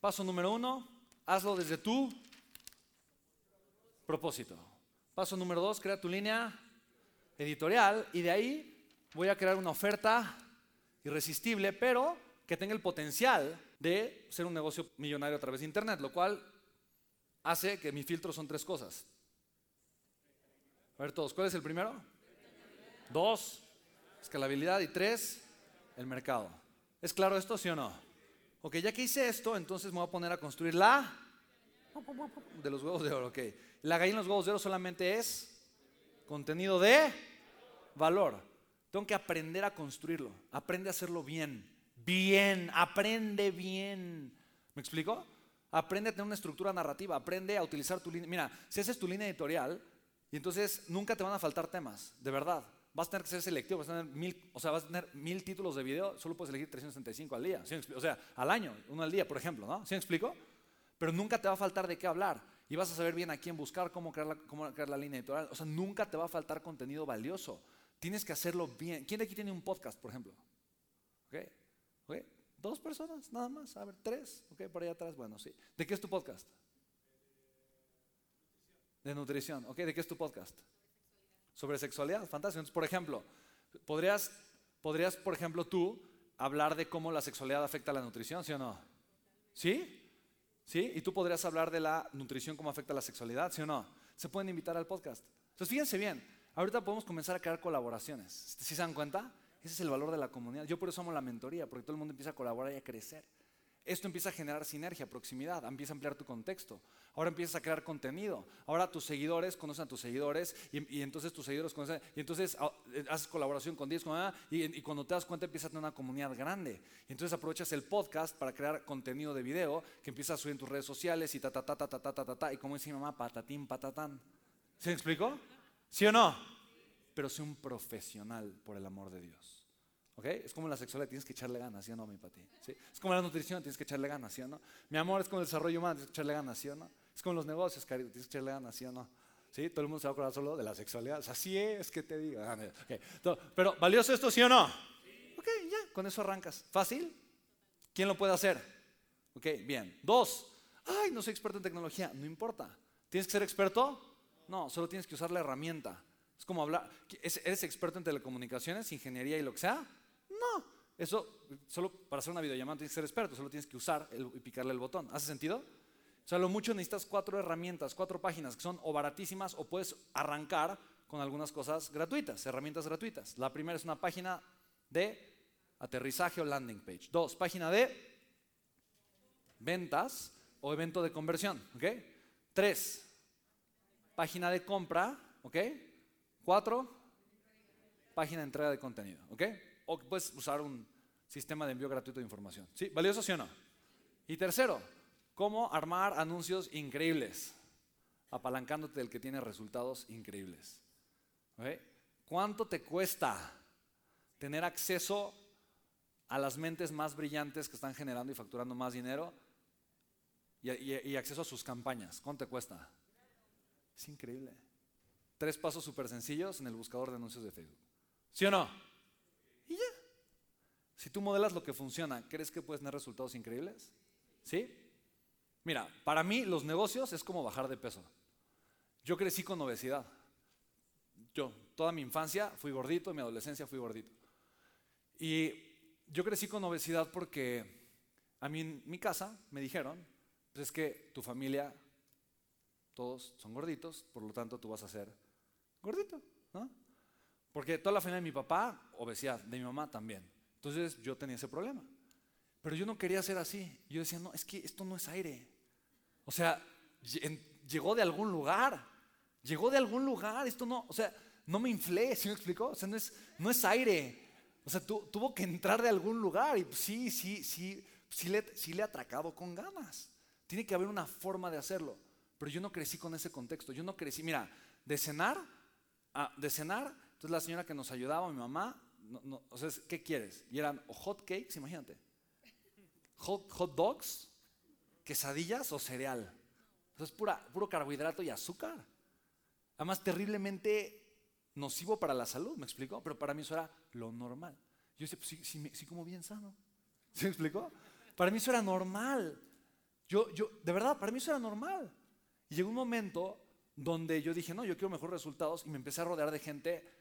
Paso número uno, hazlo desde tu propósito. Paso número dos, crea tu línea editorial y de ahí voy a crear una oferta irresistible, pero que tenga el potencial de ser un negocio millonario a través de Internet, lo cual hace que mi filtro son tres cosas. A ver todos, ¿cuál es el primero? Dos, escalabilidad y tres, el mercado. ¿Es claro esto, sí o no? Ok, ya que hice esto, entonces me voy a poner a construir la de los huevos de oro. Ok, la gallina de los huevos de oro solamente es contenido de valor. Tengo que aprender a construirlo. Aprende a hacerlo bien. Bien, aprende bien. ¿Me explico? Aprende a tener una estructura narrativa. Aprende a utilizar tu línea. Mira, si haces tu línea editorial, y entonces nunca te van a faltar temas, de verdad. Vas a tener que ser selectivo, vas a tener mil, o sea, vas a tener mil títulos de video, solo puedes elegir 365 al día. o sea, al año, uno al día, por ejemplo, ¿no? ¿Sí me explico? Pero nunca te va a faltar de qué hablar. Y vas a saber bien a quién buscar, cómo crear la, cómo crear la línea editorial. O sea, nunca te va a faltar contenido valioso. Tienes que hacerlo bien. ¿Quién de aquí tiene un podcast, por ejemplo? ¿Ok? Dos personas, nada más. A ver, tres. ¿Ok? Por ahí atrás. Bueno, sí. ¿De qué es tu podcast? De nutrición. ¿Ok? ¿De qué es tu podcast? Sobre sexualidad. Fantástico. Entonces, por ejemplo, ¿podrías, podrías, por ejemplo, tú hablar de cómo la sexualidad afecta a la nutrición, ¿sí o no? ¿Sí? ¿Sí? Y tú podrías hablar de la nutrición, cómo afecta a la sexualidad, ¿sí o no? Se pueden invitar al podcast. Entonces, fíjense bien, Ahorita podemos comenzar a crear colaboraciones. ¿Sí se dan cuenta? Ese es el valor de la comunidad. Yo por eso amo la mentoría, porque todo el mundo empieza a colaborar y a crecer. Esto empieza a generar sinergia, proximidad, empieza a ampliar tu contexto. Ahora empiezas a crear contenido. Ahora tus seguidores conocen a tus seguidores y, y entonces tus seguidores conocen. Y entonces ah, eh, haces colaboración con 10, ah, y, y, cuando te das cuenta empiezas a tener una comunidad grande. Y entonces aprovechas el podcast para crear contenido de video que empiezas a subir en tus redes sociales y ta, ta, ta, ta, ta, ta, ta, ta. Y como dice mi mamá, patatín, patatán. ¿Se me explicó? ¿Sí o no? Pero sé un profesional, por el amor de Dios. Es como la sexualidad, tienes que echarle ganas, ¿sí o no, mi pati? ¿Sí? Es como la nutrición, tienes que echarle ganas, ¿sí o no? Mi amor, es como el desarrollo humano, tienes que echarle ganas, ¿sí o no? Es como los negocios, cariño, tienes que echarle ganas, ¿sí o no? ¿Sí? Todo el mundo se va a acordar solo de la sexualidad. Así es que te digo. Ah, pero, ¿valioso esto, sí o no? Ok, ya, con eso arrancas. ¿Fácil? ¿Quién lo puede hacer? Ok, bien. Dos, ay, no soy experto en tecnología. No importa. ¿Tienes que ser experto? No, solo tienes que usar la herramienta. Es como hablar, ¿eres experto en telecomunicaciones, ingeniería y lo que sea? No, eso solo para hacer una videollamada tienes que ser experto, solo tienes que usar y picarle el botón. ¿Hace sentido? O sea, lo mucho necesitas cuatro herramientas, cuatro páginas que son o baratísimas o puedes arrancar con algunas cosas gratuitas, herramientas gratuitas. La primera es una página de aterrizaje o landing page. Dos, página de ventas o evento de conversión. Tres, página de compra, ¿ok? Cuatro, página de entrega de contenido, ¿ok? O puedes usar un sistema de envío gratuito de información. ¿Sí? ¿Valioso sí o no? Y tercero, cómo armar anuncios increíbles, apalancándote del que tiene resultados increíbles. ¿Ok? ¿Cuánto te cuesta tener acceso a las mentes más brillantes que están generando y facturando más dinero y, y acceso a sus campañas? ¿Cuánto te cuesta? Es increíble. Tres pasos súper sencillos en el buscador de anuncios de Facebook. ¿Sí o no? Y ya. Si tú modelas lo que funciona, ¿crees que puedes tener resultados increíbles? ¿Sí? Mira, para mí los negocios es como bajar de peso. Yo crecí con obesidad. Yo, toda mi infancia fui gordito, mi adolescencia fui gordito. Y yo crecí con obesidad porque a mí en mi casa me dijeron, pues es que tu familia todos son gorditos, por lo tanto tú vas a ser gordito, ¿no? Porque toda la familia de mi papá, obesidad, de mi mamá también. Entonces yo tenía ese problema. Pero yo no quería ser así. Yo decía, no, es que esto no es aire. O sea, llegó de algún lugar. Llegó de algún lugar. Esto no, o sea, no me inflé, ¿sí me explicó? O sea, no es, no es aire. O sea, tuvo que entrar de algún lugar. Y sí, sí, sí, sí le, sí le he atracado con ganas. Tiene que haber una forma de hacerlo. Pero yo no crecí con ese contexto. Yo no crecí, mira, de cenar, de cenar, entonces la señora que nos ayudaba, mi mamá, o sea, ¿qué quieres? Y eran hot cakes, imagínate. Hot, hot dogs, quesadillas o cereal. Entonces, pura, puro carbohidrato y azúcar. Además, terriblemente nocivo para la salud, ¿me explicó? Pero para mí eso era lo normal. Yo decía, pues sí, sí, sí como bien sano. ¿Se me explicó? Para mí eso era normal. Yo, yo, de verdad, para mí eso era normal. Y llegó un momento donde yo dije, no, yo quiero mejores resultados y me empecé a rodear de gente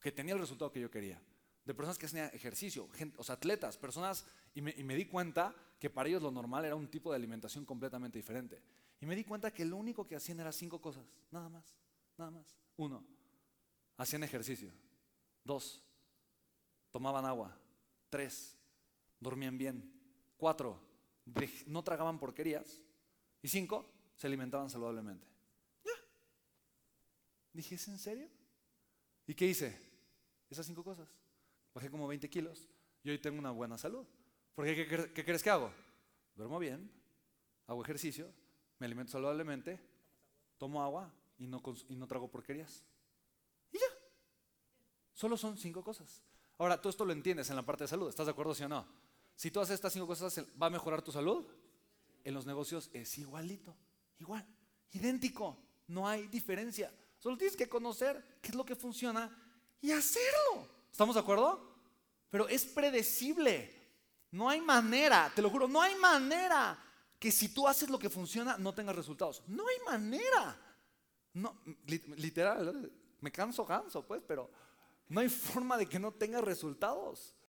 que tenía el resultado que yo quería. De personas que hacían ejercicio, o sea, atletas, personas, y me, di cuenta que para ellos lo normal era un tipo de alimentación completamente diferente. Y me di cuenta que lo único que hacían era cinco cosas, nada más, nada más. Uno, hacían ejercicio. Dos, tomaban agua. Tres, dormían bien. Cuatro, no tragaban porquerías. Y cinco, se alimentaban saludablemente. Ya. Dije, ¿es en serio? ¿Y qué hice? Esas cinco cosas. Bajé como 20 kilos y hoy tengo una buena salud. Porque ¿qué, qué crees que hago? Duermo bien, hago ejercicio, me alimento saludablemente, tomo agua y no, y no trago porquerías. Y ya. Solo son cinco cosas. Ahora, tú esto lo entiendes en la parte de salud, ¿estás de acuerdo, sí o no? Si tú haces estas cinco cosas, ¿va a mejorar tu salud? En los negocios es igualito, igual, idéntico, no hay diferencia. Solo tienes que conocer qué es lo que funciona y hacerlo. ¿Estamos de acuerdo? Pero es predecible. No hay manera, te lo juro, no hay manera que si tú haces lo que funciona no tengas resultados. No hay manera. No, literal, me canso, canso, pues, pero no hay forma de que no tenga resultados.